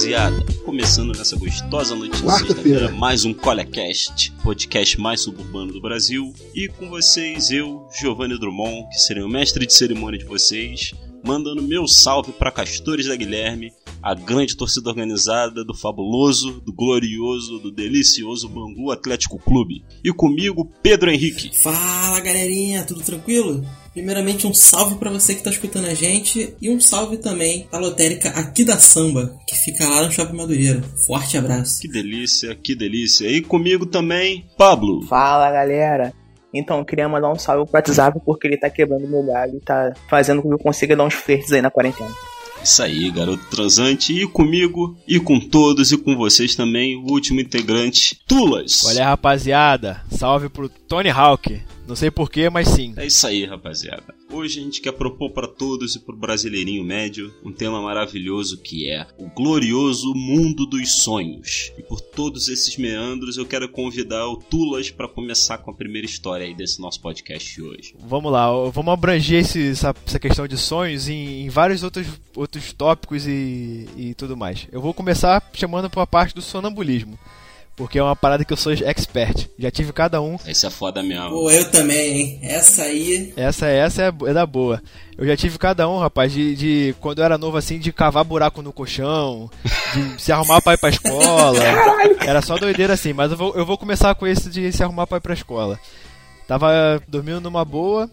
rapaziada! Começando nessa gostosa noite de sexta-feira, mais um Colecast, podcast mais suburbano do Brasil. E com vocês, eu, Giovanni Drummond, que serei o mestre de cerimônia de vocês, mandando meu salve para Castores da Guilherme, a grande torcida organizada do fabuloso, do glorioso, do delicioso Bangu Atlético Clube. E comigo, Pedro Henrique. Fala galerinha, tudo tranquilo? Primeiramente, um salve para você que tá escutando a gente e um salve também pra lotérica aqui da Samba, que fica lá no Shopping Madureira. Forte abraço. Que delícia, que delícia. E comigo também, Pablo. Fala galera. Então, eu queria mandar um salve pro WhatsApp porque ele tá quebrando meu galho e tá fazendo com que eu consiga dar uns flertes aí na quarentena. Isso aí, garoto transante. E comigo, e com todos, e com vocês também, o último integrante, Tulas. Olha, rapaziada, salve pro Tony Hawk. Não sei porquê, mas sim. É isso aí, rapaziada. Hoje a gente quer propor para todos e pro brasileirinho médio um tema maravilhoso que é o glorioso mundo dos sonhos. E por todos esses meandros eu quero convidar o Tulas para começar com a primeira história aí desse nosso podcast hoje. Vamos lá, vamos abranger esse, essa, essa, questão de sonhos em, em, vários outros, outros tópicos e, e tudo mais. Eu vou começar chamando para a parte do sonambulismo. Porque é uma parada que eu sou expert. Já tive cada um. Esse é foda mesmo. Pô, eu também, hein? Essa aí. Essa, essa é, é da boa. Eu já tive cada um, rapaz, de, de, quando eu era novo assim, de cavar buraco no colchão, de se arrumar pra ir pra escola. Era só doideira assim, mas eu vou, eu vou começar com esse de se arrumar pra ir pra escola. Tava dormindo numa boa.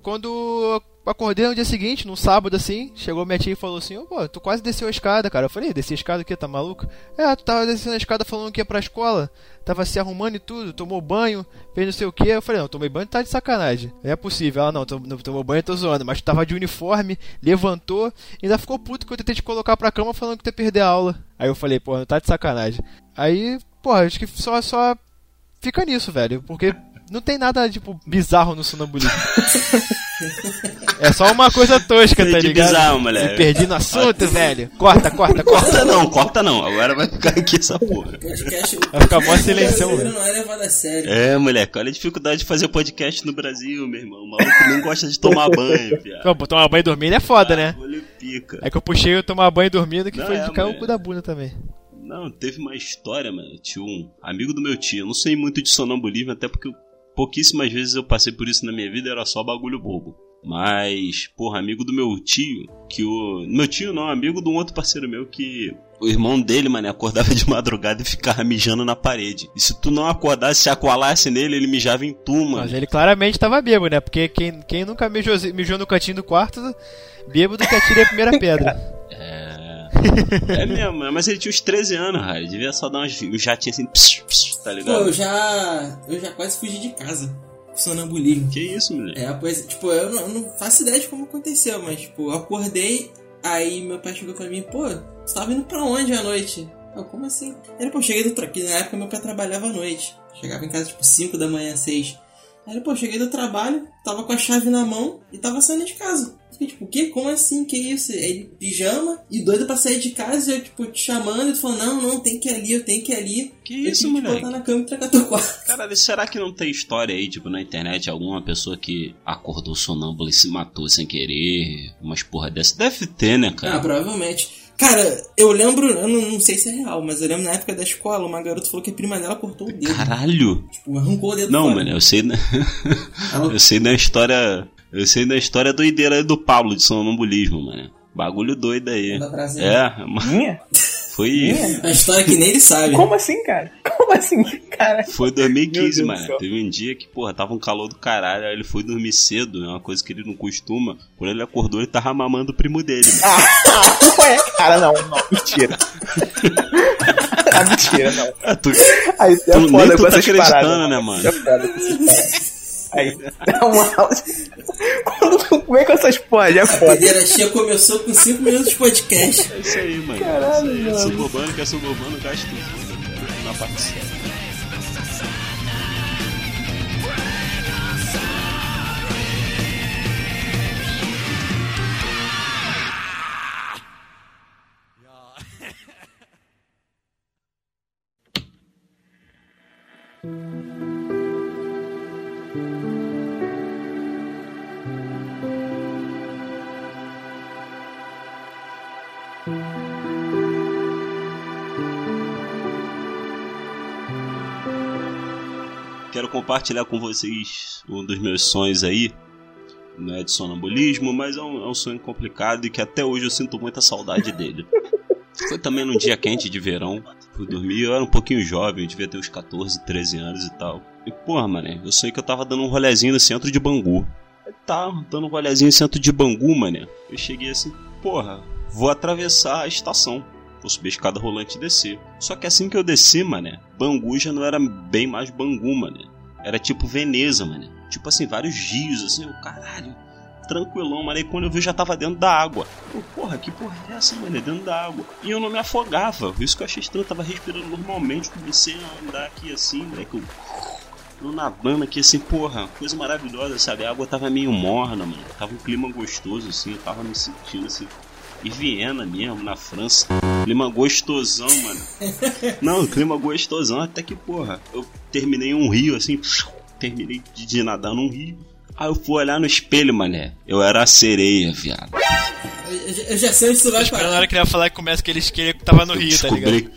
Quando acordei no dia seguinte, num sábado assim, chegou minha tia e falou assim: Ô, pô, tu quase desceu a escada, cara. Eu falei: desci a escada o quê? Tá maluco? É, tu tava descendo a escada falando que ia pra escola, tava se arrumando e tudo, tomou banho, fez não sei o que. Eu falei: não, tomei banho tá de sacanagem. Não é possível. Ela: não, não tomou banho, tô zoando. Mas tu tava de uniforme, levantou, ainda ficou puto que eu tentei te colocar pra cama falando que tu ia perder a aula. Aí eu falei: pô, não tá de sacanagem. Aí, pô, acho que só, só fica nisso, velho, porque não tem nada, tipo, bizarro no sonambulismo. é só uma coisa tosca, tá ligado? bizarro, moleque. Me perdi no assunto, velho. Corta, corta, corta. Corta não, corta não. Agora vai ficar aqui essa porra. Vai ficar mó silêncio, mano. Não é levado a sério. É, moleque, olha a dificuldade de fazer podcast no Brasil, meu irmão. O maluco não gosta de tomar banho, viado. Pô, tomar banho dormindo é foda, ah, né? Pica. É que eu puxei eu tomar banho dormindo que não, foi é, de cair o cu da bunda também. Não, teve uma história, mano. Tinha um amigo do meu tio. Eu não sei muito de sonambulismo, até porque pouquíssimas vezes eu passei por isso na minha vida, era só bagulho bobo. Mas, porra, amigo do meu tio, que o. Meu tio não, amigo de um outro parceiro meu que. O irmão dele, mano, acordava de madrugada e ficava mijando na parede. E se tu não acordasse, se aqualasse nele, ele mijava em tu, mano. Mas ele claramente tava bêbado, né? Porque quem, quem nunca mijou, mijou no cantinho do quarto, bêbado que atira a primeira pedra. É. É mesmo, mas ele tinha uns 13 anos. Ele devia só dar uns, uns jatinhos assim, pss, pss, tá ligado? Pô, eu já. Eu já quase fugi de casa com sonambulismo. Que isso, moleque? É, pois, tipo, eu não, eu não, faço ideia de como aconteceu, mas, tipo, eu acordei, aí meu pai chegou pra mim, pô, você tava indo pra onde à noite? Eu, como assim? Ele, pô, cheguei do trabalho, na época meu pai trabalhava à noite. Chegava em casa, tipo, 5 da manhã, 6. Aí, pô, cheguei do trabalho, tava com a chave na mão e tava saindo de casa. Fiquei tipo, o quê? Como assim? Que isso? Ele pijama e doido pra sair de casa, eu, tipo, te chamando e tu falou, não, não, tem que ir ali, eu tenho que ir ali. Que eu isso, moleque? que botar na cama e trancar teu quarto. Cara, será que não tem história aí, tipo, na internet, alguma pessoa que acordou sonâmbula e se matou sem querer? Umas porra dessa? Deve ter, né, cara? Ah, provavelmente. Cara, eu lembro, eu não, não, sei se é real, mas eu lembro na época da escola, uma garota falou que a prima dela cortou o dedo. Caralho! Tipo, arrancou o dedo Não, fora. mano, eu sei, né? eu sei da história. Eu sei da história doideira do Pablo de sonambulismo, mano. Bagulho doido aí. É, mas Foi. Minha? A história que nem ele sabe. Como assim, cara? Como assim, cara? Foi Meu 2015, Deus do mano. Teve um dia que, porra, tava um calor do caralho. Aí ele foi dormir cedo, é uma coisa que ele não costuma. Quando ele acordou, ele tava mamando o primo dele. Ah, ué, cara, não, não, mentira. ah, mentira, não. Ah, tu, Aí você é Tu- nem foda tu com tá essas acreditando, paradas. né, mano? É foda com essas paradas. Aí, dá uma. Quando tu vem com essas porra, já é A foda. pedeira tia começou com 5 minutos de podcast. é isso aí, mano. Caralho, é isso aí. mano. Suburbano que é suburbano, gasta tudo. Na parte certa. Compartilhar com vocês um dos meus sonhos aí. Não é de sonambulismo, mas é um, é um sonho complicado e que até hoje eu sinto muita saudade dele. Foi também num dia quente de verão. Fui dormir, eu era um pouquinho jovem, eu devia ter uns 14, 13 anos e tal. E porra, mané, eu sonhei que eu tava dando um rolezinho no centro de Bangu. Tá, dando um rolezinho no centro de Bangu, mané. Eu cheguei assim, porra, vou atravessar a estação. Vou subir a escada rolante e descer. Só que assim que eu desci, mané, Bangu já não era bem mais Bangu, mané. Era tipo Veneza, mané. Tipo assim, vários rios, assim, o caralho tranquilão, mas aí quando eu vi já tava dentro da água. Eu, porra, que porra é essa, mano? Dentro da água. E eu não me afogava. Isso que eu achei estranho, eu tava respirando normalmente. Comecei a andar aqui assim, né? Que eu. Eu nadando aqui assim, porra, coisa maravilhosa, sabe? A água tava meio morna, mano. Tava um clima gostoso, assim, eu tava me sentindo assim. E Viena mesmo, na França. Clima gostosão, mano. Não, clima gostosão, até que, porra, eu terminei um rio assim, terminei de nadar num rio Aí eu fui olhar no espelho, mané. Eu era a sereia, viado. Eu já sei onde você vai Espera na hora que ele ia falar que começa aquele esqueleto que tava no eu rio, tá ligado? Que...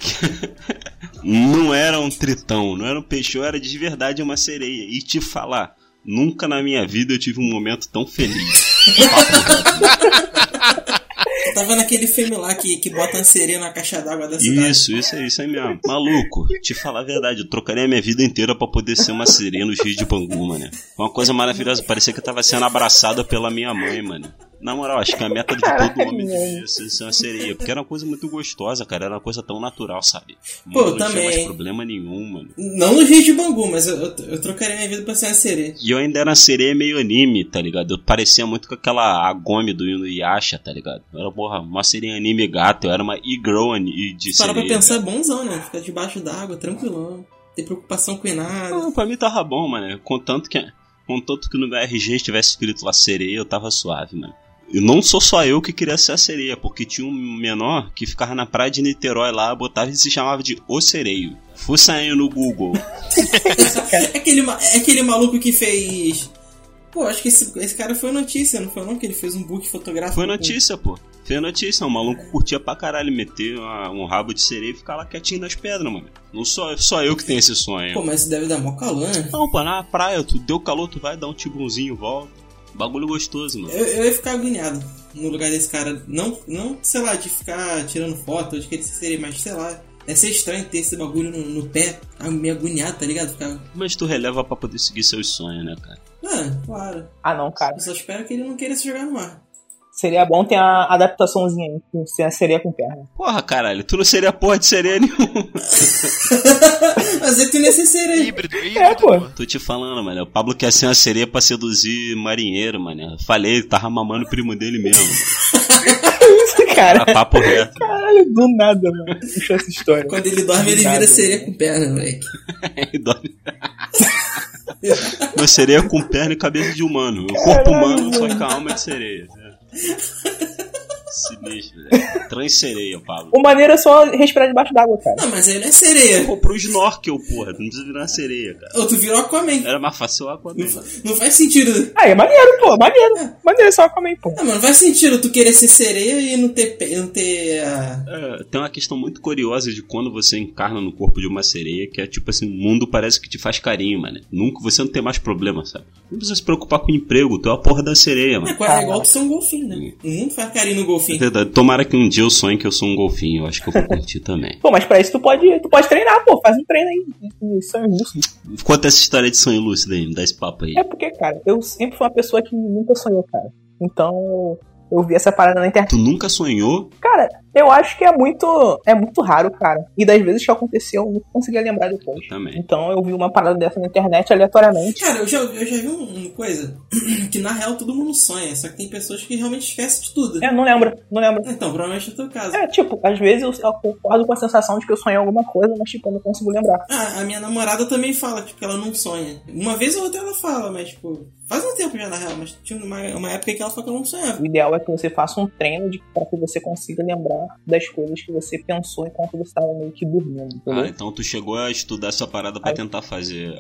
não era um tritão, não era um peixe, eu era de verdade uma sereia. E te falar, nunca na minha vida eu tive um momento tão feliz. Tava naquele filme lá que, que bota uma sereia na caixa d'água da cidade. Isso, isso aí, isso aí mesmo. Maluco, te falar a verdade, eu trocaria a minha vida inteira para poder ser uma sereia nos rios de Bangu, mano. Foi uma coisa maravilhosa, parecia que eu tava sendo abraçada pela minha mãe, mano. Na moral, acho que a meta de todo homem devia ser uma sereia. Porque era uma coisa muito gostosa, cara. Era uma coisa tão natural, sabe? Pô, não também. Não tinha mais problema nenhum, mano. Não no Rio de Bangu, mas eu, eu, eu, trocaria minha vida pra ser uma sereia. E eu ainda era uma sereia meio anime, tá ligado? Eu parecia muito com aquela Agome do Inuyasha, tá ligado? Eu era, porra, uma sereia anime gato. Eu era uma e-girl de Para pra pensar, é bonzão, né? Ficar debaixo d'água, tranquilão. Tem preocupação com nada. Não, pra mim tava bom, mano. Contanto que, contanto que no meu RG estivesse escrito lá sereia, eu tava suave, mano. E não sou só eu que queria ser a sereia, porque tinha um menor que ficava na praia de Niterói lá, botava e se chamava de O Sereio. Fui saindo no Google. é, aquele, é aquele maluco que fez. Pô, acho que esse, esse cara foi notícia, não foi não? Que ele fez um book fotográfico. Foi notícia, com... pô. Foi notícia. O maluco curtia pra caralho meter uma, um rabo de sereia e ficar lá quietinho nas pedras, mano. Não só, só eu que tenho esse sonho. Pô, mas deve dar mó calor, né? Não, pô, na praia, tu deu calor, tu vai dar um tibunzinho, volta. Bagulho gostoso, mano. Eu, eu ia ficar agoniado no lugar desse cara. Não, não, sei lá, de ficar tirando foto, de que ele seria, mas sei lá. É ser estranho ter esse bagulho no, no pé, meio agoniado, tá ligado? Ficar... Mas tu releva pra poder seguir seus sonhos, né, cara? Ah, claro. Ah, não, cara. Eu só espero que ele não queira se jogar no mar. Seria bom ter uma adaptaçãozinha aí, com ser a sereia com perna. Porra, caralho, tu não seria porra de sereia nenhuma. Mas é que nem ser sereia. Híbrido, híbrido. É, pô. Tô te falando, mano. O Pablo quer ser uma sereia pra seduzir marinheiro, mano. Falei, tava mamando o primo dele mesmo. Isso, cara. Era papo reto. Caralho, do nada, mano. Puxa essa história. Quando ele dorme, ele nada, vira sereia com perna, moleque. ele dorme. Uma sereia com perna e cabeça de humano. O corpo humano, só que a alma é de sereia. Sinistro, velho. Trans-sereia, Pablo. O maneiro é só respirar debaixo d'água, cara. Não, mas aí não é sereia. Comprou snorkel, porra. Não precisa virar sereia, cara. Ou tu virou Aquaman. Era mais fácil o Aquaman. Não, não faz sentido. Ah, é maneiro, pô. Maneiro. É. Maneiro só Aquaman, pô. Não, mas não faz sentido tu querer ser sereia e não ter... Não ter uh... é, tem uma questão muito curiosa de quando você encarna no corpo de uma sereia, que é tipo assim, o mundo parece que te faz carinho, mano. Nunca, você não tem mais problema, sabe? Não precisa se preocupar com o emprego, tu é a porra da sereia, mano. É, é igual tu ser um golfinho, né? O mundo faz carinho no golfinho. É verdade. Tomara que um dia eu sonhe que eu sou um golfinho. Eu acho que eu vou curtir também. Pô, mas pra isso tu pode, tu pode treinar, pô. Faz um treino aí. Sonho lúcido. Conta essa história de sonho lúcido aí, me dá esse papo aí. É porque, cara, eu sempre fui uma pessoa que nunca sonhou, cara. Então, eu vi essa parada na internet. Tu nunca sonhou? Cara, eu acho que é muito é muito raro, cara. E das vezes que aconteceu, eu não conseguia lembrar depois. Eu também. Então eu vi uma parada dessa na internet aleatoriamente. Cara, eu já, eu já vi uma coisa que na real todo mundo sonha, só que tem pessoas que realmente esquecem de tudo. É, não lembro, não lembro. Então, provavelmente é o teu caso. É, tipo, às vezes eu, eu concordo com a sensação de que eu sonhei alguma coisa, mas tipo, eu não consigo lembrar. Ah, a minha namorada também fala tipo, que ela não sonha. Uma vez ou outra ela fala, mas tipo, faz um tempo já na real, mas tinha uma, uma época que ela falou que ela não sonhava. O ideal é que você faça um treino de, pra que você consiga lembrar das coisas que você pensou enquanto você estava meio que dormindo. Entendeu? Ah, então tu chegou a estudar essa parada para tentar fazer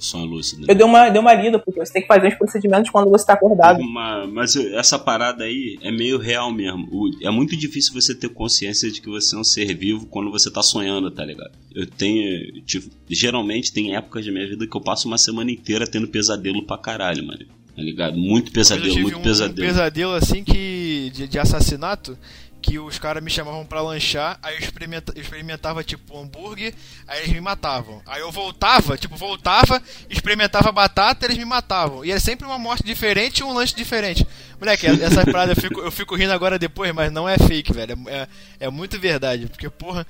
sonho lúcido. Eu dei uma, dei uma lida, porque você tem que fazer os procedimentos quando você tá acordado. Uma, mas essa parada aí é meio real mesmo. O, é muito difícil você ter consciência de que você é um ser vivo quando você tá sonhando, tá ligado? Eu tenho. Tipo, geralmente tem épocas da minha vida que eu passo uma semana inteira tendo pesadelo pra caralho, mano. Tá ligado? Muito pesadelo, muito um, pesadelo. Um pesadelo assim que. de, de assassinato que os caras me chamavam para lanchar, aí eu, experimenta, eu experimentava tipo hambúrguer, aí eles me matavam. Aí eu voltava, tipo, voltava, experimentava batata, eles me matavam. E era sempre uma morte diferente e um lanche diferente. Moleque, essa parada eu fico, eu fico rindo agora depois, mas não é fake, velho. É, é muito verdade. Porque, porra,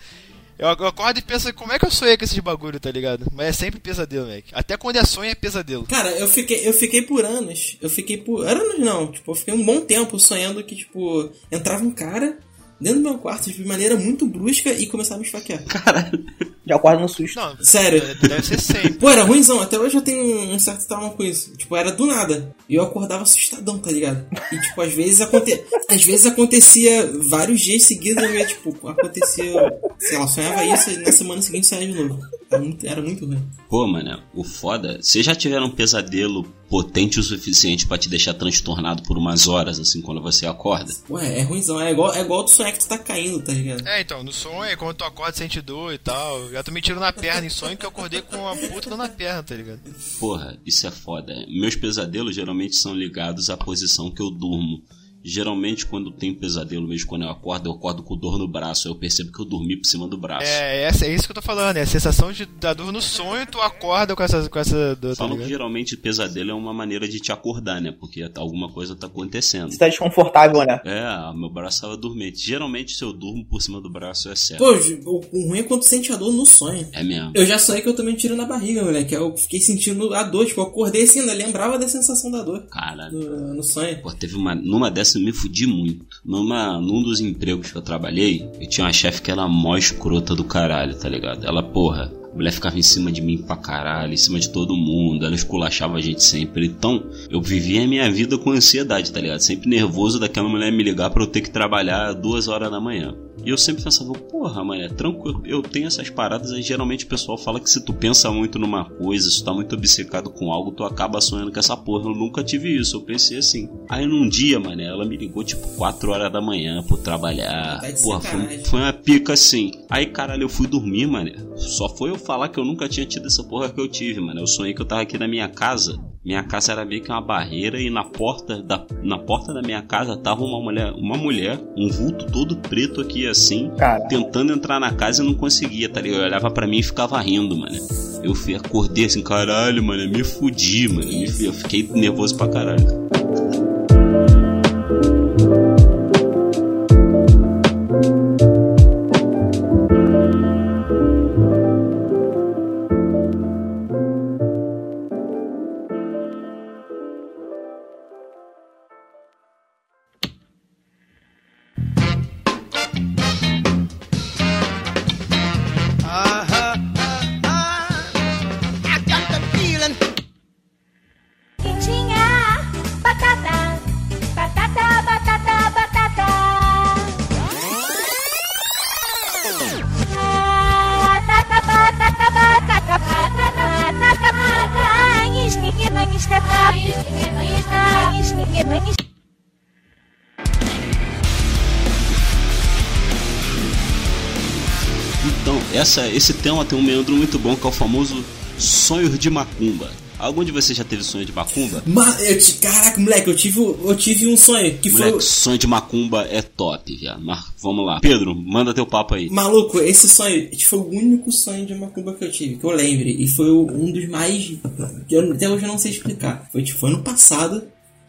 eu, eu acordo e penso, como é que eu sonhei com esses bagulho, tá ligado? Mas é sempre pesadelo, moleque. Até quando é sonho é pesadelo. Cara, eu fiquei, eu fiquei por anos. Eu fiquei por. Anos não, tipo, eu fiquei um bom tempo sonhando que, tipo, entrava um cara dentro do meu quarto de maneira muito brusca e começava a me esfaquear. Caralho. Já acorda no susto. Não, Sério. Deve ser sempre. Pô, era ruimzão. Até hoje eu tenho um certo trauma com isso. Tipo, era do nada. E eu acordava assustadão, tá ligado? E, tipo, às vezes, aconte... às vezes acontecia vários dias seguidos. Eu ia, tipo, acontecia... Sei lá, sonhava isso e na semana seguinte saia de novo. Era muito, era muito ruim. Pô, mano, o foda... Vocês já tiveram um pesadelo potente o suficiente para te deixar transtornado por umas horas, assim, quando você acorda? Ué, é ruimzão. É igual, é igual tu sonhar que tu tá caindo, tá ligado? É, então, no sonho, quando tu acorda, sente dor e tal. Já tô me tirando na perna em sonho que eu acordei com uma puta na perna, tá ligado? Porra, isso é foda. Meus pesadelos geralmente são ligados à posição que eu durmo. Geralmente, quando tem pesadelo, mesmo quando eu acordo, eu acordo com dor no braço. Eu percebo que eu dormi por cima do braço. É, é, é isso que eu tô falando. É a sensação de, da dor no sonho tu acorda com essa, com essa dor. Tá Falam tá que geralmente pesadelo é uma maneira de te acordar, né? Porque alguma coisa tá acontecendo. Você tá desconfortável, né? É, meu braço tava dormente. Geralmente, se eu durmo por cima do braço, é certo. Pô, o ruim é quando tu sente a dor no sonho. É mesmo. Eu já sonhei que eu tomei um tiro na barriga, moleque. Eu fiquei sentindo a dor. Tipo, eu acordei assim, ainda lembrava da sensação da dor. Caralho. No, no sonho. Pô, teve uma. Numa dessas eu me fudi muito. Numa, num dos empregos que eu trabalhei, eu tinha uma chefe que era mó escrota do caralho, tá ligado? Ela, porra, a mulher ficava em cima de mim pra caralho, em cima de todo mundo, ela esculachava a gente sempre. Então, eu vivia a minha vida com ansiedade, tá ligado? Sempre nervoso daquela mulher me ligar pra eu ter que trabalhar duas horas da manhã. E eu sempre pensava, porra, mano, é tranquilo. Eu tenho essas paradas, aí geralmente o pessoal fala que se tu pensa muito numa coisa, se tu tá muito obcecado com algo, tu acaba sonhando com essa porra. Eu nunca tive isso, eu pensei assim. Aí num dia, mano, ela me ligou tipo 4 horas da manhã pra trabalhar. Porra, foi, foi, uma pica assim. Aí, caralho, eu fui dormir, mano. Só foi eu falar que eu nunca tinha tido essa porra que eu tive, mano. Eu sonhei que eu tava aqui na minha casa minha casa era meio que uma barreira e na porta da, na porta da minha casa tava uma mulher, uma mulher, um vulto todo preto aqui assim, Caralho. tentando entrar na casa e não conseguia, tá ligado? Eu olhava para mim e ficava rindo, mano. Eu fui, acordei assim, caralho, mano, me fudi, mano. Eu fiquei nervoso pra caralho. Tema tem um meandro muito bom que é o famoso sonho de macumba. Algum de vocês já teve sonho de macumba? Ma eu caraca, moleque, eu tive, eu tive um sonho que moleque, foi. sonho de macumba é top, viado. Mas vamos lá. Pedro, manda teu papo aí. Maluco, esse sonho foi o único sonho de macumba que eu tive, que eu lembre. E foi um dos mais. que eu, até hoje eu não sei explicar. Foi tipo ano passado.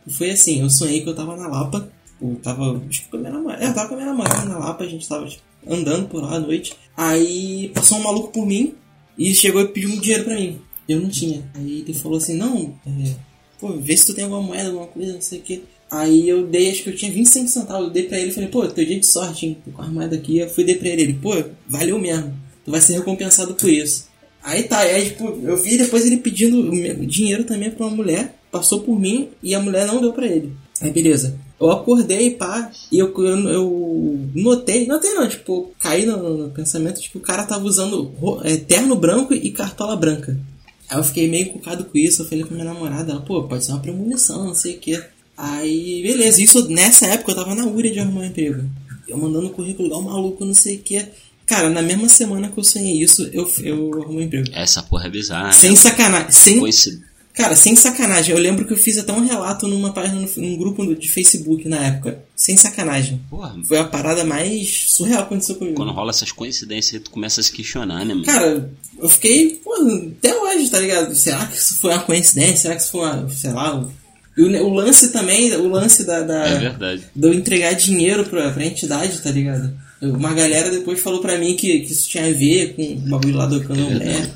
E foi assim, eu sonhei que eu tava na Lapa. Eu tava. Acho que com a minha namorada. Eu tava com a minha namorada na Lapa, a gente tava tipo, andando por lá à noite. Aí passou um maluco por mim e chegou e pediu um dinheiro pra mim. Eu não tinha. Aí ele falou assim: Não, é, pô, vê se tu tem alguma moeda, alguma coisa, não sei o que. Aí eu dei, acho que eu tinha 25 centavos. Eu dei pra ele e falei: Pô, teu dia de sorte, hein? Tô com a moeda aqui. Eu fui dei pra ele. Ele, pô, valeu mesmo. Tu vai ser recompensado por isso. Aí tá, aí tipo, eu vi depois ele pedindo dinheiro também pra uma mulher. Passou por mim e a mulher não deu pra ele. Aí beleza. Eu acordei, pá, e eu, eu, eu notei, notei não, tipo, caí no, no, pensamento de que o cara tava usando é, terno branco e cartola branca. Aí eu fiquei meio encucado com isso, eu falei pra minha namorada, ela, pô, pode ser uma premonição, não sei o quê. Aí, beleza, isso nessa época eu tava na URA de arrumar um emprego. Eu mandando currículo igual maluco, não sei o quê. Cara, na mesma semana que eu sonhei isso, eu, eu arrumei um emprego. Essa porra é bizarra. Sem né? sacanagem. Sem, Coincid... Cara, sem sacanagem. Eu lembro que eu fiz até um relato numa página, num grupo de Facebook na época. Sem sacanagem. Porra, Foi a parada mais surreal que aconteceu comigo. quando rola essas coincidências, tu começa a se questionar, né, mano? Cara, eu fiquei, pô, até hoje, tá ligado? Será que isso foi uma coincidência? Será que isso foi uma, sei lá... O, e o, o lance também, o lance da... da É verdade. de eu entregar dinheiro pra, pra entidade, tá ligado? Uma galera depois falou pra mim que, que isso tinha a ver com o bagulho lá do candomblé.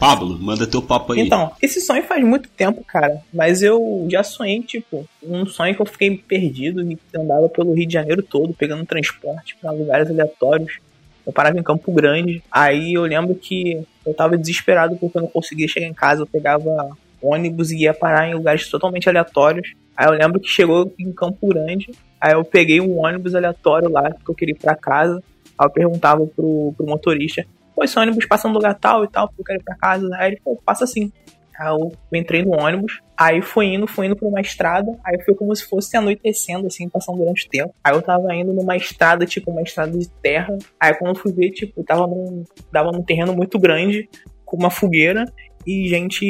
Pablo, manda teu papo aí. Então, esse sonho faz muito tempo, cara. Mas eu já sonhei, tipo, um sonho que eu fiquei perdido e andava pelo Rio de Janeiro todo, pegando transporte pra lugares aleatórios. Eu parava em Campo Grande. Aí eu lembro que eu tava desesperado porque eu não conseguia chegar em casa. Eu pegava ônibus e ia parar em lugares totalmente aleatórios. Aí eu lembro que chegou em Campo Grande. Aí eu peguei um ônibus aleatório lá, que eu queria ir pra casa. Aí eu perguntava pro, pro motorista: Pô, esse ônibus passa no lugar tal e tal, porque eu quero ir pra casa. Aí ele falou: Passa assim. Aí eu entrei no ônibus, aí fui indo, fui indo pra uma estrada, aí foi como se fosse anoitecendo, assim, passando durante o tempo. Aí eu tava indo numa estrada, tipo, uma estrada de terra. Aí quando eu fui ver, tipo, tava num, dava num terreno muito grande, com uma fogueira, e gente,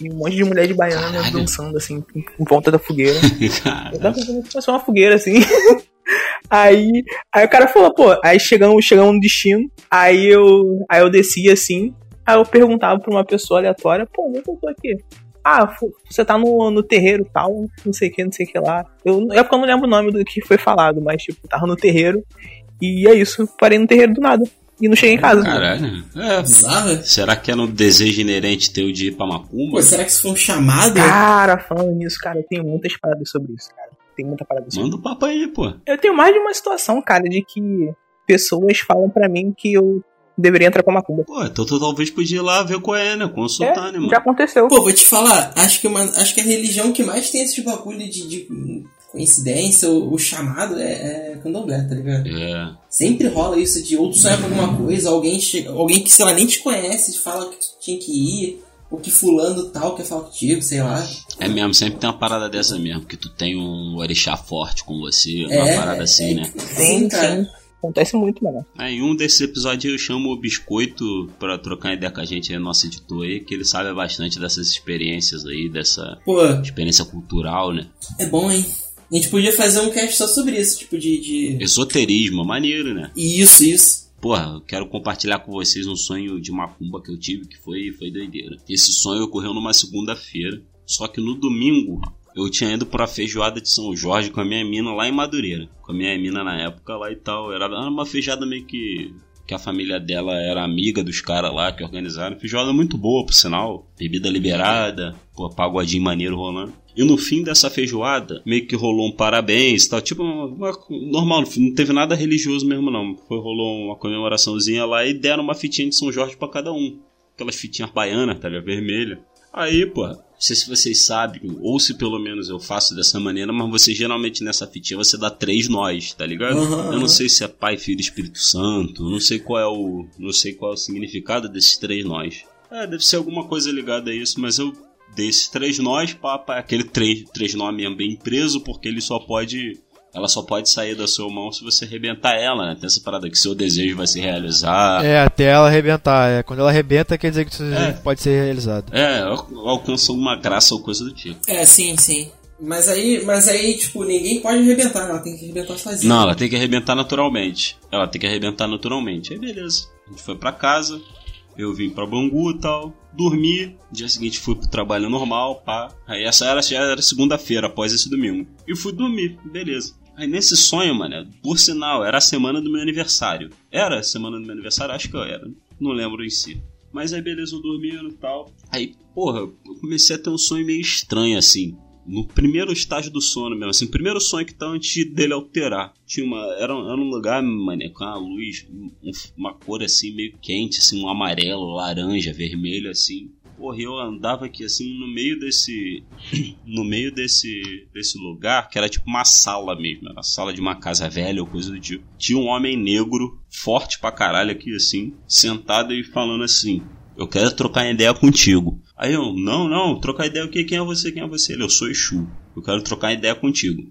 e um monte de mulher de baiana Caralho. dançando, assim, em volta da fogueira. Eu tava pensando que fosse uma fogueira, assim. aí, aí o cara falou, pô, aí chegamos, chegamos no destino, aí eu, aí eu desci assim, aí eu perguntava pra uma pessoa aleatória, pô, onde é que eu tô aqui? Ah, você tá no, no terreiro tal, não sei o que, não sei o que lá. Eu, é porque eu não lembro o nome do que foi falado, mas tipo, tava no terreiro. E é isso, parei no terreiro do nada. E não cheguei em casa. caralho. É, Bizarro. será que era um desejo inerente teu de ir pra Macumba? Pô, será que isso foi um chamado? Cara, falando nisso, cara, eu tenho muitas paradas sobre isso, cara. Tem muita parada sobre Manda o papo aí, pô. Eu tenho mais de uma situação, cara, de que pessoas falam pra mim que eu deveria entrar pra macumba. Pô, então tu talvez podia ir lá ver qual é, né? Consultar, né, mano? já aconteceu. Pô, vou te falar, acho que, uma, acho que a religião que mais tem esse bagulho de, de coincidência, o, o chamado é, é candomblé, tá ligado? É. Sempre rola isso de ou tu sonha com alguma coisa, alguém chega, alguém que, sei lá, nem te conhece, fala que tu tinha que ir, ou que fulano tal quer falar contigo, sei lá. É mesmo, sempre tem uma parada dessa mesmo, que tu tem um orixá forte com você, uma É, parada assim, é, né? Sim, sim. Acontece muito, mano. É, em um desses episódios eu chamo o Biscoito pra trocar ideia com a gente, é nosso editor aí, que ele sabe bastante dessas experiências aí, dessa Pô, experiência cultural, né? é bom, hein? A gente podia fazer um cast só sobre isso, tipo de. de... Esoterismo, maneiro, né? Isso, isso. Porra, eu quero compartilhar com vocês um sonho de macumba que eu tive, que foi, foi doideira. Esse sonho ocorreu numa segunda-feira, só que no domingo eu tinha ido pra feijoada de São Jorge com a minha mina lá em Madureira. Com a minha mina na época lá e tal. Era uma feijoada meio que. Que a família dela era amiga dos caras lá que organizaram. Feijoada muito boa, por sinal. Bebida liberada, pô, pagodinho maneiro rolando. E no fim dessa feijoada, meio que rolou um parabéns e tal. Tipo, uma, normal, não teve nada religioso mesmo, não. Foi, rolou uma comemoraçãozinha lá e deram uma fitinha de São Jorge pra cada um. Aquelas fitinhas baianas, tá ligado? Vermelha. Aí, pô, não sei se vocês sabem, ou se pelo menos eu faço dessa maneira, mas você geralmente nessa fitinha você dá três nós, tá ligado? Aham, eu não sei se é Pai, Filho e Espírito Santo, não sei qual é o. não sei qual é o significado desses três nós. É, deve ser alguma coisa ligada a isso, mas eu dei esses três nós pra aquele três, três nós mesmo bem preso, porque ele só pode. Ela só pode sair da sua mão se você arrebentar ela, né? Tem essa parada que seu desejo vai se realizar. É, até ela arrebentar. É, quando ela arrebenta, quer dizer que isso É. pode ser realizado. É, al- alcança uma graça ou coisa do tipo. É, sim, sim. Mas aí, mas aí, tipo, ninguém pode arrebentar, ela tem que arrebentar sozinha. Não, ela tem que arrebentar naturalmente. Ela tem que arrebentar naturalmente. Aí beleza. A gente foi pra casa. Eu vim pra Bangu e tal. Dormi. Dia seguinte fui pro trabalho normal, pá. Aí essa era, já era segunda-feira, após esse domingo. E fui dormir, beleza. Aí nesse sonho, mano, por sinal, era a semana do meu aniversário. Era a semana do meu aniversário? Acho que eu era. Não lembro em si. Mas aí beleza, eu dormindo e tal. Aí, porra, eu comecei a ter um sonho meio estranho assim no primeiro estágio do sono mesmo, assim, primeiro sonho que tá antes dele alterar. Tinha uma. Era, um- era um lugar, mané, com uma luz, um- uma cor assim, meio quente, assim, um amarelo, laranja, vermelho, assim. Porra, eu andava aqui assim no meio desse. No meio desse. desse lugar, que era tipo uma sala mesmo. Era a sala de uma casa velha ou coisa do tipo. Tinha um homem negro, forte pra caralho aqui, assim, sentado e falando assim. Eu quero trocar ideia contigo. Aí eu, não, não, trocar ideia, o que? Quem é você? Quem é você? Ele, eu sou Exu. Eu quero trocar ideia contigo.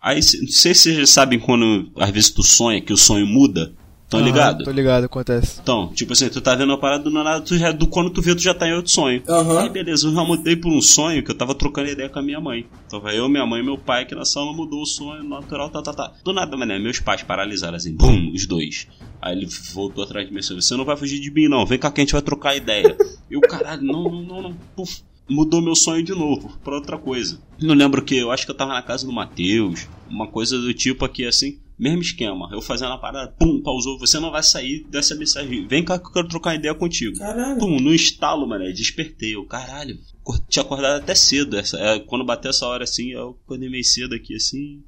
Aí, não sei se vocês sabem quando, às vezes, tu sonha, que o sonho muda. Tão ligado? Tô ligado, acontece. Então, tipo assim, tu tá vendo uma parada do nada, tu já, do quando tu vê, tu já tá em outro sonho. Aham. Aí beleza, eu já mudei por um sonho que eu tava trocando ideia com a minha mãe. Tava eu, minha mãe e meu pai aqui na sala, mudou o sonho natural, tá, tá, tá. Do nada, mané, meus pais paralisaram assim, bum, os dois. Aí ele voltou atrás de mim assim, você não vai fugir de mim não, vem cá que a gente vai trocar ideia. eu, caralho, não, não, não, não, puf. Mudou meu sonho de novo, pra outra coisa. Não lembro o que, eu acho que eu tava na casa do Matheus, uma coisa do tipo aqui assim. Mesmo esquema, eu fazendo a parada, pum, pausou, você não vai sair dessa mensagem. Vem cá que eu quero trocar ideia contigo. Caralho. Pum, no estalo, mano, despertei. Eu, caralho, tinha acordado até cedo. Essa, é, quando bateu essa hora assim, eu acordei meio cedo aqui assim.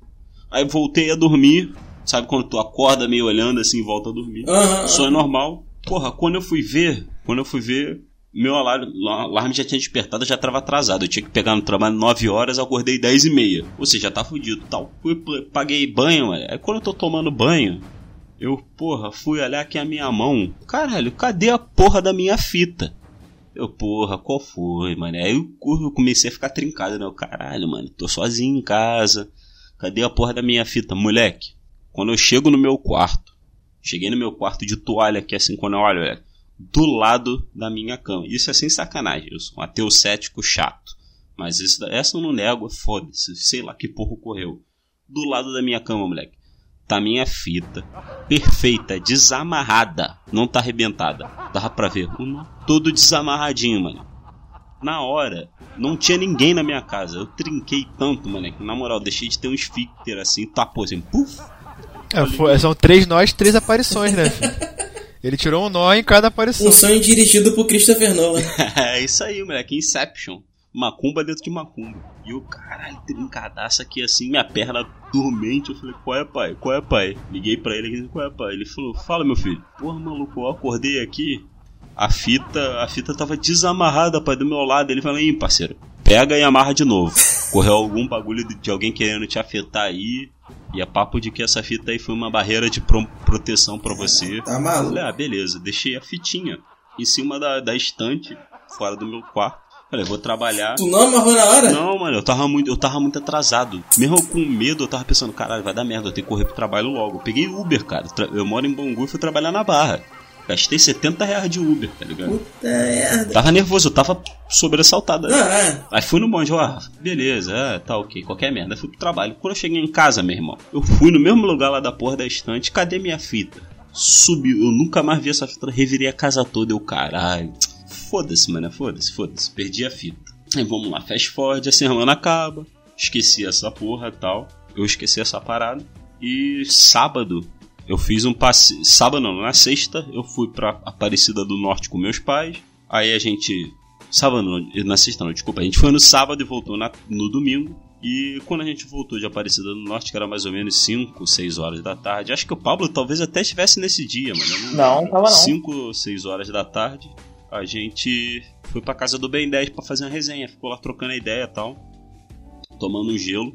Aí voltei a dormir. Sabe quando tu acorda meio olhando assim e volta a dormir? Aham. Sonho normal. Porra, quando eu fui ver, quando eu fui ver, meu alarme, já tinha despertado, já tava atrasado. Eu tinha que pegar no trabalho 9 horas, acordei 10 e meia. Ou seja, já tá fudido. Tal. Fui, paguei banho, mano. Aí quando eu tô tomando banho, eu, porra, fui olhar aqui a minha mão. Caralho, cadê a porra da minha fita? Eu, porra, qual foi, mano? Aí eu, eu comecei a ficar trincado, né? Eu, caralho, mano, tô sozinho em casa. Cadê a porra da minha fita? Moleque, quando eu chego no meu quarto, cheguei no meu quarto de toalha aqui, assim, quando eu olho, moleque, do lado da minha cama. Isso é sem sacanagem, eu sou um ateu cético chato. Mas isso, essa eu não nego, foda-se, sei lá que porra ocorreu. Do lado da minha cama, moleque, tá minha fita, perfeita, desamarrada, não tá arrebentada. Dava pra ver, um todo desamarradinho, mano. Na hora, não tinha ninguém na minha casa. Eu trinquei tanto, mano. que, Na moral, deixei de ter um esfíncter assim, tapou assim, puf. É, foi- são três nós, três aparições, né? Ele tirou um nó em cada aparição. Um sonho dirigido por Christopher Nolan. é isso aí, moleque. Inception. Macumba dentro de macumba. E o caralho, trincadaço aqui assim, minha perna dormente. Eu falei, qual é, pai? Qual é, pai? Liguei pra ele aqui, qual é, pai? Ele falou, fala, meu filho. Porra, maluco, eu acordei aqui. A fita, a fita tava desamarrada, pai, do meu lado. Ele falou, ih, parceiro, pega e amarra de novo. Correu algum bagulho de alguém querendo te afetar aí. E é papo de que essa fita aí foi uma barreira de pro- proteção pra você. Tá maluco. Falei, ah, beleza, deixei a fitinha em cima da, da estante, fora do meu quarto. Falei, vou trabalhar. Tu não amarrou na hora? Não, mano, eu tava muito, eu tava muito atrasado. Mesmo com medo, eu tava pensando, caralho, vai dar merda, eu tenho que correr pro trabalho logo. Eu peguei Uber, cara. Eu moro em Bangu e fui trabalhar na Barra. Gastei 70 reais de Uber, tá ligado? Puta merda. Tava nervoso, eu tava sobressaltado. Não, é. Aí fui no bonde, ó, beleza, é, tá ok, qualquer merda. Fui pro trabalho. Quando eu cheguei em casa, meu irmão, eu fui no mesmo lugar lá da porra da estante, cadê minha fita? Subiu, eu nunca mais vi essa fita, revirei a casa toda, eu caralho. Foda-se, mano, foda-se, foda-se, perdi a fita. Aí vamos lá, fast forward, a semana acaba, esqueci essa porra e tal, eu esqueci essa parada. E sábado, eu fiz um passe. Sábado não, na sexta, eu fui pra Aparecida do Norte com meus pais. Aí a gente. Sábado não, na sexta não, desculpa. A gente foi no sábado e voltou na- no domingo. E quando a gente voltou de Aparecida do Norte, que era mais ou menos 5, 6 horas da tarde. Acho que o Pablo talvez até estivesse nesse dia, mano. Eu Não, tava não. 5 ou 6 horas da tarde, a gente foi pra casa do Ben 10 pra fazer uma resenha. Ficou lá trocando ideia e tal. Tomando um gelo.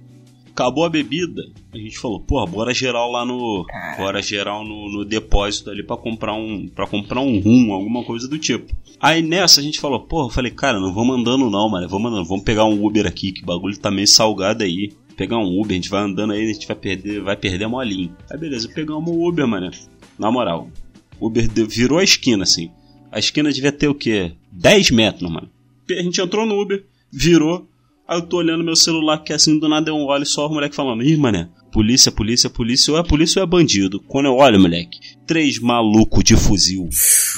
Acabou a bebida, a gente falou, porra, bora geral lá no. Bora geral no, no depósito ali pra comprar um. para comprar um rum, alguma coisa do tipo. Aí nessa a gente falou, porra, eu falei, cara, não vamos andando não, mano. Vamos andando, vamos pegar um Uber aqui, que o bagulho tá meio salgado aí. Pegar um Uber, a gente vai andando aí, a gente vai perder, vai perder a molinha. Aí beleza, pegamos o Uber, mano. Na moral, Uber deu- virou a esquina, assim. A esquina devia ter o quê? 10 metros, mano. A gente entrou no Uber, virou. Aí eu tô olhando meu celular, que assim, do nada eu olho só o moleque falando, ih, mané, polícia, polícia, polícia, ou é polícia ou é bandido. Quando eu olho, moleque, três malucos de fuzil,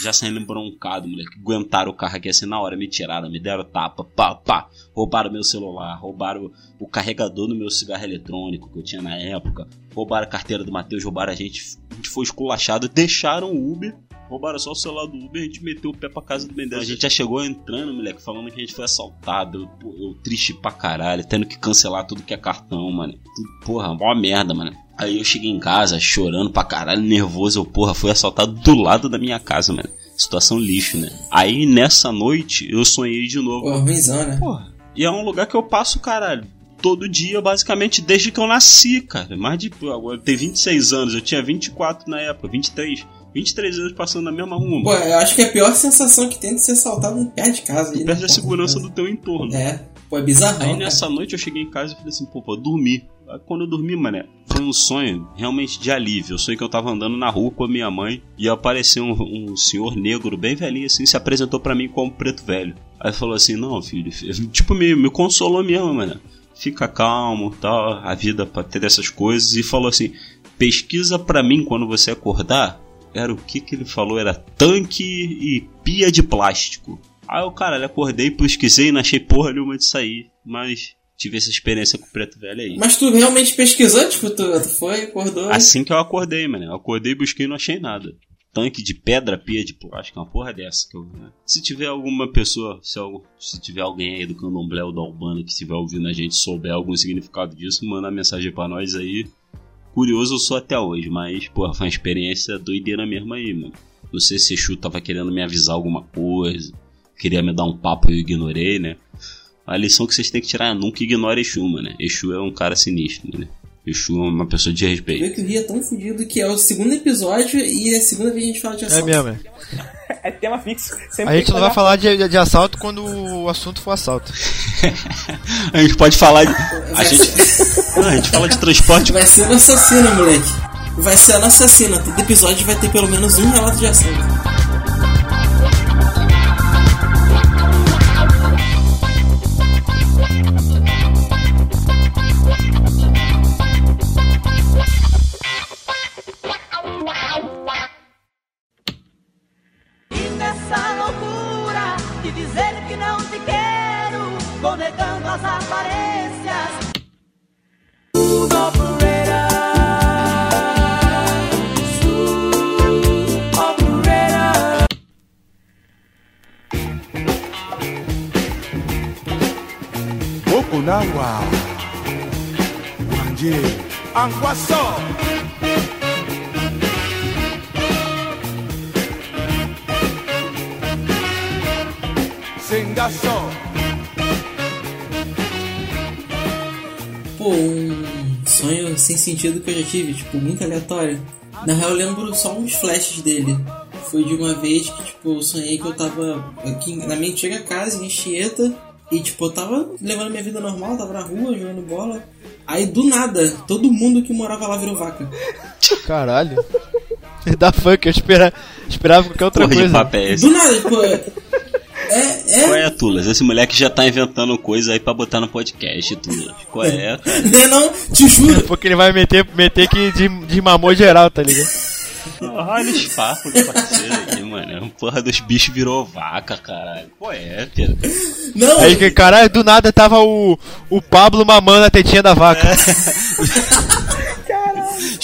já saindo broncado, moleque, aguentaram o carro aqui assim na hora, me tiraram, me deram tapa, pá, pá, roubaram meu celular, roubaram o carregador do meu cigarro eletrônico que eu tinha na época, roubaram a carteira do Matheus, roubaram a gente, a gente foi esculachado, deixaram o Uber, roubaram só o celular do Uber, a gente meteu o pé pra casa do Mendel. A gente já chegou entrando, moleque, falando que a gente foi assaltado, eu, pô, eu triste pra caralho, tendo que cancelar tudo que é cartão, mano. Tudo, porra, mó merda, mano. Aí eu cheguei em casa chorando pra caralho, nervoso, eu, porra, fui assaltado do lado da minha casa, mano. Situação lixo, né? Aí nessa noite eu sonhei de novo. Pô, ruimzão, né? Porra, e é um lugar que eu passo, caralho. Todo dia, basicamente, desde que eu nasci, cara. Mais de. Agora tem 26 anos, eu tinha 24 na época, 23. 23 anos passando na mesma rua. Pô, eu acho que é a pior sensação que tem de ser assaltado perto de casa. Aí, Perde a segurança do teu entorno. É, pô, é bizarro. Aí nessa noite eu cheguei em casa e falei assim, pô, vou dormir. Aí, quando eu dormi, mané, foi um sonho realmente de alívio. Eu sonhei que eu tava andando na rua com a minha mãe e apareceu um, um senhor negro, bem velhinho assim, se apresentou para mim como preto velho. Aí falou assim, não, filho, tipo, me, me consolou mesmo, mané. Fica calmo, tal, a vida pra ter dessas coisas. E falou assim, pesquisa para mim quando você acordar. Era o que que ele falou? Era tanque e pia de plástico. Aí eu, cara, acordei, pesquisei, não achei porra nenhuma de sair. Mas tive essa experiência com o preto velho aí. Mas tu realmente pesquisou? Tipo, tu, tu foi, acordou? Assim que eu acordei, mano. Eu acordei, busquei e não achei nada. Tanque de pedra, pia de plástico, uma porra dessa. Que eu, né? Se tiver alguma pessoa, se, se, tiver alguém aí do candomblé ou da Urbana que estiver ouvindo a gente souber algum significado disso, manda mensagem para nós aí. Curioso eu sou até hoje, mas, porra, foi uma experiência doideira mesmo aí, mano. Não sei se Exu tava querendo me avisar alguma coisa, queria me dar um papo e eu ignorei, né? a lição que vocês têm que tirar é nunca ignore Exu, mano. Exu é um cara sinistro, né? Exu é uma pessoa de respeito. Vê que o Rio é tão fodido que é o segundo episódio e é a segunda vez que a gente fala de assalto. É mesmo, é. é tema fixo. Sempre a gente não vai falar de, de, assalto quando o assunto for assalto. A gente pode falar de. A gente... Não, a gente fala de transporte. Vai ser no assassino, moleque. Vai ser no assassino. Todo episódio vai ter pelo menos um relato de assalto. Sem sentido que eu já tive, tipo, muito aleatório. Na real eu lembro só uns flashes dele. Foi de uma vez que, tipo, eu sonhei que eu tava aqui na minha antiga casa, em Chieta, e, tipo, eu tava levando minha vida normal, tava na rua, jogando bola. Aí, do nada, todo mundo que morava lá virou vaca. Caralho. Da funk, eu espera, esperava qualquer outra Porra coisa. De do nada, tipo. É, é... Qual é, Tulas? Esse moleque já tá inventando coisa aí pra botar no podcast, Tulas. Qual é, cara? Não, não, te juro. Porque ele vai meter, meter que de, de mamou geral, tá ligado? Olha os papos do parceiro aí, mano. Porra dos bichos virou vaca, caralho. Pô, é, Pedro. Não! Aí que, caralho, do nada tava o, o Pablo mamando a tetinha da vaca. É.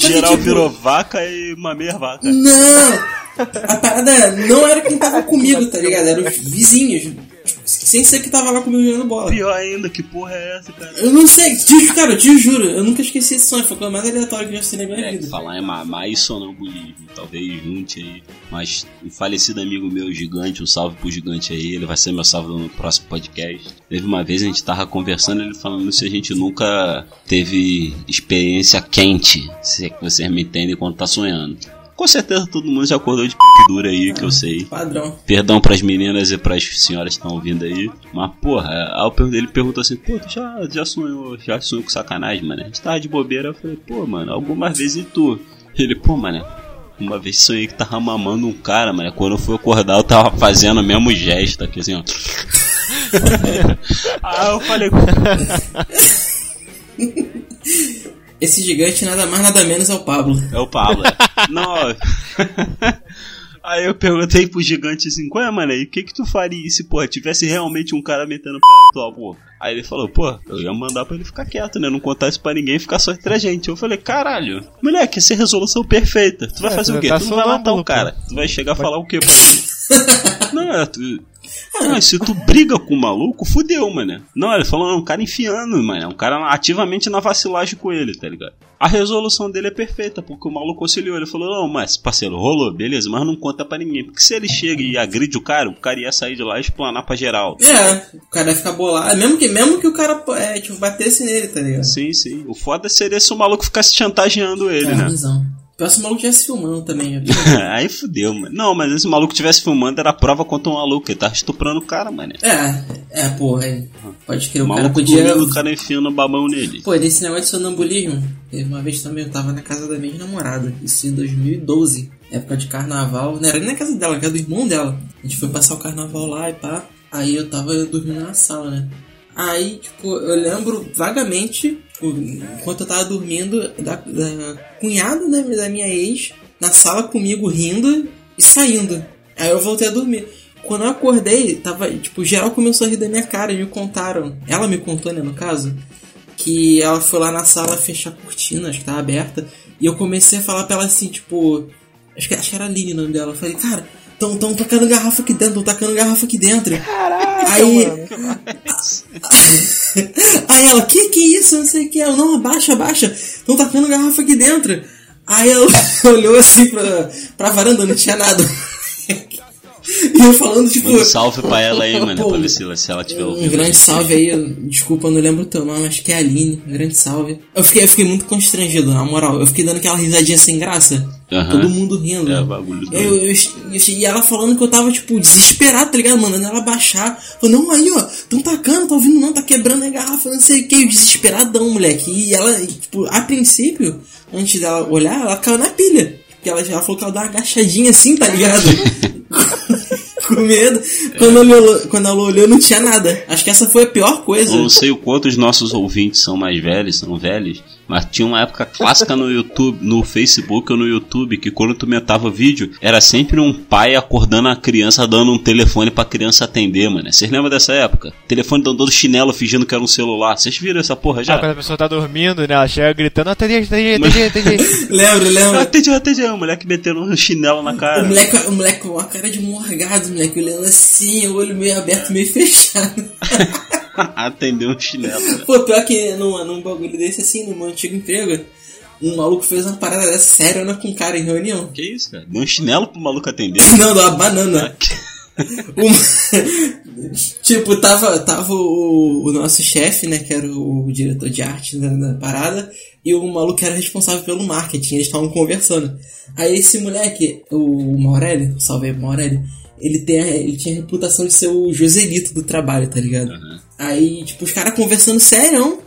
Geral tipo... virou vaca e mamei a vaca. Não! A parada não era quem tava comigo, tá ligado? Eram os vizinhos. Sem ser que tava lá comigo jogando bola. Pior ainda, que porra é essa, cara? Eu não sei, te, cara, eu te juro, eu nunca esqueci esse sonho, foi a coisa mais aleatória que eu já assisti na minha é, vida. Falar em mamar e sonambulismo, talvez junte aí. Mas um falecido amigo meu, Gigante, um salve pro Gigante aí, ele vai ser meu salve no próximo podcast. Teve uma vez a gente tava conversando, ele falando se a gente nunca teve experiência quente, se é que vocês me entendem quando tá sonhando. Com certeza todo mundo já acordou de p dura aí, que eu sei. Padrão. Perdão pras meninas e pras senhoras que estão ouvindo aí. Mas, porra, aí ele perguntou assim, pô, tu já, já sonhou, já sonhou com sacanagem, mano? A gente tava de bobeira, eu falei, pô, mano, algumas vezes e tu? Ele, pô, mano, uma vez sonhei que tava mamando um cara, mano. Quando eu fui acordar, eu tava fazendo o mesmo gesto aqui, assim, ó. ah, eu falei. Esse gigante nada mais nada menos é o Pablo. É o Pablo. Não. Aí eu perguntei pro gigante assim, qual é, mano? E o que que tu faria se, pô, tivesse realmente um cara metendo pau pô? Aí ele falou, pô, eu ia mandar pra ele ficar quieto, né? Não contar isso pra ninguém e ficar só entre a gente. Eu falei, caralho, moleque, essa é resolução perfeita. Tu vai é, fazer o quê? Tá tu não vai matar o cara. Tu vai chegar a falar o quê? não, é, tu, ah, se tu briga com o maluco, fudeu, mano. Não, ele falou, é um cara enfiando, mano. É um cara ativamente na vacilagem com ele, tá ligado? A resolução dele é perfeita, porque o maluco conciliou. Ele falou, não, mas, parceiro, rolou, beleza, mas não conta pra ninguém. Porque se ele chega e agride o cara, o cara ia sair de lá e explanar pra geral. É, o cara ia ficar bolado. Mesmo que, mesmo que o cara, é, tipo, batesse nele, tá ligado? Sim, sim. O foda seria se o maluco ficasse chantageando ele, é, né? Visão. Se o maluco estivesse filmando também. Aí fudeu, mano. Não, mas se o maluco estivesse filmando, era prova contra um maluco. Ele tava estuprando o cara, mano. É, é, porra. é. Pode crer, O o cara podia. dormindo, o cara enfiando o babão nele. Pô, desse negócio de sonambulismo, teve uma vez também eu tava na casa da minha namorada, isso em 2012, época de carnaval, não era nem na casa dela, era do irmão dela. A gente foi passar o carnaval lá e pá, aí eu tava dormindo na sala, né? Aí, tipo, eu lembro vagamente, tipo, enquanto eu tava dormindo, da, da cunhada né, da minha ex na sala comigo rindo e saindo. Aí eu voltei a dormir. Quando eu acordei, tava, tipo, geral começou a rir da minha cara e me contaram. Ela me contou, né, no caso, que ela foi lá na sala fechar a cortina, acho que tava aberta, e eu comecei a falar pra ela assim, tipo. Acho que, acho que era Aline o nome dela. Eu falei, cara, tão, tão tacando garrafa aqui dentro, tão tacando garrafa aqui dentro. Caraca, Aí, mano. aí ela, que que é isso? Não sei o que. Eu, não, abaixa, abaixa. Estão tacando garrafa aqui dentro. Aí ela olhou assim pra, pra varanda, não tinha nada. E eu falando, tipo. Manda um salve pra ela aí, mano, Pô, pra ver se ela, se ela tiver Um ouvindo. grande salve aí, desculpa, eu não lembro o teu nome, acho que é a Aline. Um grande salve. Eu fiquei, eu fiquei muito constrangido, na moral. Eu fiquei dando aquela risadinha sem graça. Aham. Todo mundo rindo. É, bagulho. Eu, eu, eu- e ela falando que eu tava, tipo, desesperado, tá ligado? Mandando ela baixar. Falando, não, aí, ó, tão tacando, tá ouvindo não, tá quebrando a garrafa, não sei o que. Desesperadão, moleque. E ela, tipo, a princípio, antes dela olhar, ela caiu na pilha. Porque ela já falou que ela dá uma agachadinha assim, tá ligado? Com medo. Quando ela, olhou, quando ela olhou, não tinha nada. Acho que essa foi a pior coisa. Eu não sei o quanto os nossos ouvintes são mais velhos, são velhos, mas tinha uma época clássica no YouTube, no Facebook ou no YouTube, que quando tu metava vídeo, era sempre um pai acordando a criança, dando um telefone pra criança atender, mano. Vocês lembram dessa época? Telefone dando chinelo, fingindo que era um celular. Vocês viram essa porra Ah, já? quando a pessoa tá dormindo, né? Ela chega gritando, atende, atende, atende, atende. Lembro, lembro. Atende, atende, o moleque metendo um chinelo na O cara. moleque, o moleque com uma cara de morgado, o moleque olhando assim, o olho meio aberto, meio fechado. Atendeu um chinelo. Pô, pior que num, num bagulho desse assim, no meu antigo emprego, um maluco fez uma parada dessa séria né, com um cara em reunião. Que isso, cara? Deu um chinelo pro maluco atender. Não, dá uma banana. Um- tipo, tava, tava o, o nosso chefe, né, que era o, o diretor de arte da, da parada, e o maluco que era responsável pelo marketing, eles estavam conversando. Aí esse moleque, o Maurélio, salve aí pro Maurélio, ele, tem, a- ele tinha a reputação de ser o Joselito do trabalho, tá ligado? Aí, tipo, os caras conversando sério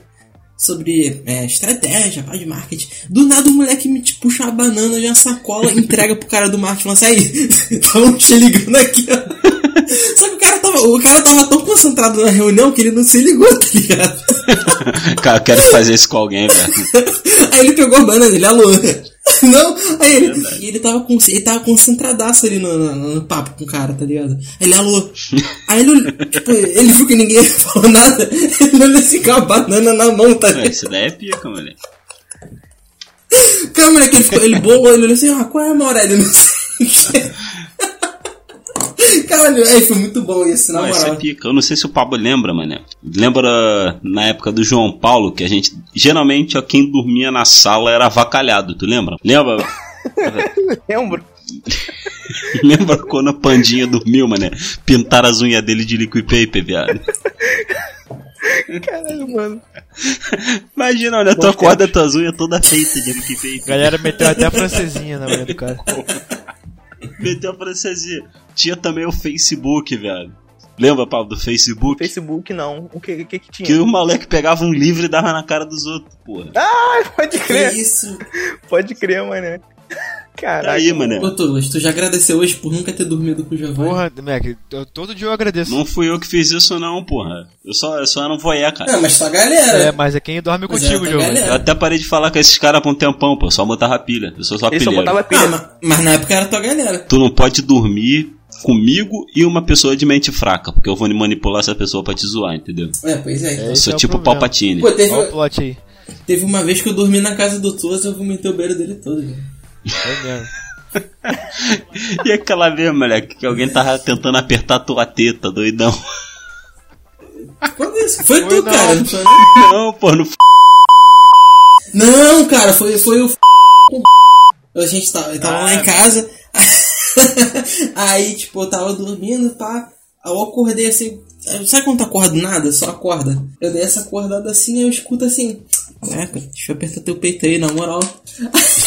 sobre é, estratégia, pá, de marketing. Do nada o moleque me tipo, puxa uma banana de uma sacola entrega pro cara do marketing e fala assim, aí, tão te ligando aqui, ó. Só que o cara, o cara tava tão concentrado na reunião que ele não se ligou, tá ligado? Cara, eu quero fazer isso com alguém, velho. Aí ele pegou a banana, ele alô. Não, aí ele, e ele tava, com, ele tava concentradaço ali no, no- no papo com o cara, tá ligado? Aí ele alô. Aí ele, tipo, ele viu que ninguém falou nada, ele olhou assim com a banana na mão, tá ligado? Isso daí é pica, moleque. Cara, moleque, ele, ficou, ele bolou, ele olhou assim, ah, qual é a Maurélio? Não sei o que. Caralho, aí foi muito bom isso, na Não, isso é moral. pica. Eu não sei se o Pablo lembra, mano. Lembra na época do João Paulo, que a gente. Geralmente, ó, quem dormia na sala era avacalhado, tu lembra? Lembra? Lembro. lembra quando a Pandinha dormiu, mano? Pintaram as unhas dele de liquid paper, viado. Caralho, mano. Imagina, olha, tu acorda tuas unhas toda feita de liquid A paper. galera meteu até a francesinha na manhã do cara. Meteu a francesinha. Tinha também o Facebook, velho. Lembra, Pablo, do Facebook? Facebook não. O que que, que tinha? Que o moleque pegava um livro e dava na cara dos outros, porra. Ah, pode Que crer. isso? Pode crer, mané. Tá Caralho. aí, mané. Ô, Douglas, tu já agradeceu hoje por nunca ter dormido com o Giovanni? Porra, moleque, eu- todo dia eu agradeço. Não fui eu que fiz isso, não, porra. Eu só, eu só era um voyeur, cara. Não, mas tua galera. É, mas é quem dorme Mas contigo, é, tá Giovanni. Eu até parei de falar com esses caras por um tempão, pô. Só botava pilha. Eu sou só só pilheiro. botava Ah, pilha. mas, mas na época era tua galera. Tu não pode dormir comigo e uma pessoa de mente fraca, porque eu vou manipular essa pessoa pra te zoar, entendeu? É, pois é. Eu sou é o tipo problema. Palpatine. Pô, teve, Olha o plot aí. teve uma vez que eu dormi na casa do Tuas e eu vomitei o beiro dele todo. velho. É mesmo. E aquela vez, moleque, que alguém tava tentando apertar tua teta, doidão. Quando isso? Foi, Foi tu, não. cara. Não, foi não. Pô, não f... Não, cara, foi, foi o. A gente tava, eu tava lá Ah. em casa. Aí, tipo, eu tava dormindo, pá. Aí eu acordei assim. Sabe quando tu acorda nada? Só acorda. Eu dei essa acordada assim, eu escuto assim. Caraca, deixa eu apertar teu peito aí, na moral.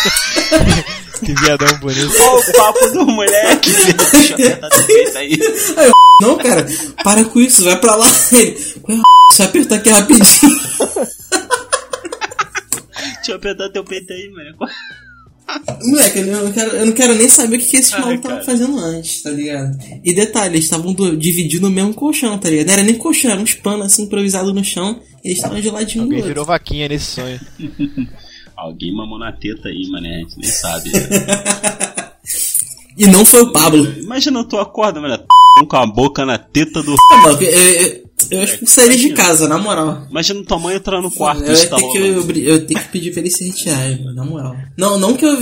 que viadão bonito. Olha o papo do moleque. Deixa eu apertar teu peito aí. Não, cara, para com isso, vai pra lá. Ele, "Ué, Deixa eu apertar aqui rapidinho. Deixa eu apertar teu peito aí, mano. Moleque, eu não quero, eu não quero nem saber o que, que esse Ai, maluco tava cara. fazendo antes, tá ligado? E detalhe, eles estavam do- dividindo o mesmo colchão, tá ligado? Não era nem colchão, era uns panos assim improvisados no chão. E eles estavam de ladinho do Alguém outro. virou vaquinha nesse sonho. Alguém mamou na teta aí, mané. A gente nem sabe. né? E não foi o Pablo. Imagina tu acorda, mané. Com a boca na teta do. Tá eu, eu, eu expulsaria de casa, na moral. Imagina tua mãe entrar no quarto eu, e tá ter que, eu, eu tenho que pedir pra ele se retirar, mano, na moral. Não, não que eu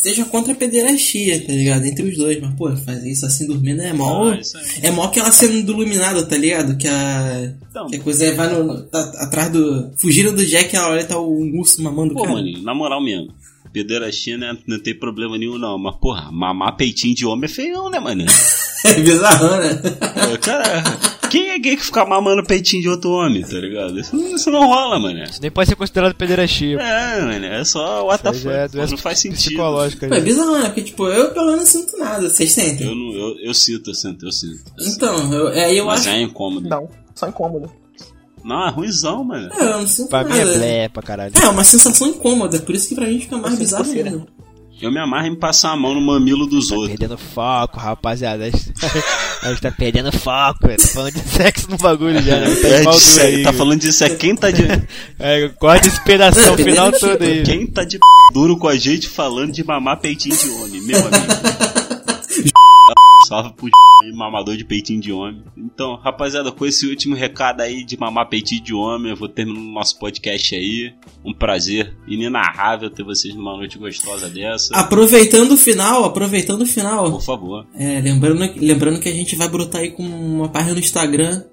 seja contra a pederastia, tá ligado? Entre os dois, mas, pô, fazer isso assim dormindo é mó. Ah. É mó aquela cena do iluminado, tá ligado? Que a. Então. Que a coisa vai no, tá atrás do. Fugiram do Jack e ela olha tá o urso mamando o Pô, cara. maninho, na moral mesmo. Pederastia, né? Não tem problema nenhum, não. Mas, porra, mamar peitinho de homem é feião, né, mano? É bizarrão, né? Pô, Cara, quem é gay que fica mamando peitinho de outro homem, tá ligado? Isso, não- isso não rola, mano. Isso nem pode ser considerado pederastia. É, mano, é só what the é fuck, doença não faz sentido. psicológica. Pô, é já. bizarrão, né? Porque, tipo, eu pelo menos não sinto nada. Vocês sentem? Eu, não, eu, eu sinto, eu sinto, eu sinto. eu sinto. Então, eu, aí eu Mas acho. é incômodo. Não, só incômodo. Não, é ruimzão, mano. É, eu não sinto Pra mim nada. é blé pra caralho. É, uma sensação incômoda, por isso que pra mim fica mais bizarro coceira. Eu me amarro em passar a mão no mamilo dos outros. Perdendo foco, rapaziada. A gente, a gente tá perdendo foco, velho. Tá falando de sexo no bagulho já, né? Tá de É, de aí, tá falando disso, é quem tá de. É, corta esse pedaço final perdendo todo aí. Quem tá de p... duro com a gente falando de mamar peitinho de homem, meu amigo. Salve pro mamador de peitinho de homem. Então, rapaziada, com esse último recado aí de mamar peitinho de homem, eu vou terminar o nosso podcast aí. Um prazer inenarrável ter vocês numa noite gostosa dessa. Aproveitando o final, aproveitando o final. Por favor. É, lembrando, lembrando que a gente vai brotar aí com uma página no Instagram,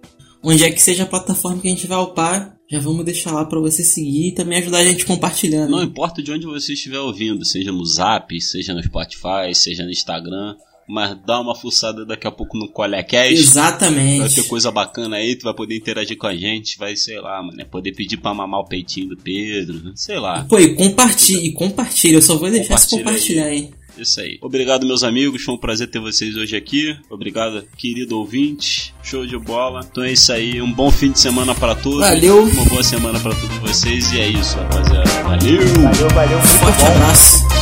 onde é que seja a plataforma que a gente vai upar. Já vamos deixar lá pra você seguir e também ajudar a gente compartilhando. Não importa de onde você estiver ouvindo, seja no Zap, seja no Spotify, seja no Instagram, mas dá uma fuçada daqui a pouco no Colecast. Vai Exatamente. ter coisa bacana aí, tu vai poder interagir com a gente, vai, sei lá, mano, é poder pedir pra mamar o peitinho do Pedro, sei lá. Pô, e compartilhe, e compartilhe. Eu só vou deixar se Compartilha compartilhar, hein? Isso aí. Obrigado, meus amigos. Foi um prazer ter vocês hoje aqui. Obrigado, querido ouvinte. Show de bola. Então é isso aí. Um bom fim de semana pra todos. Valeu. Uma boa semana pra todos vocês. E é isso, rapaziada. Valeu. Valeu, valeu, Forte abraço.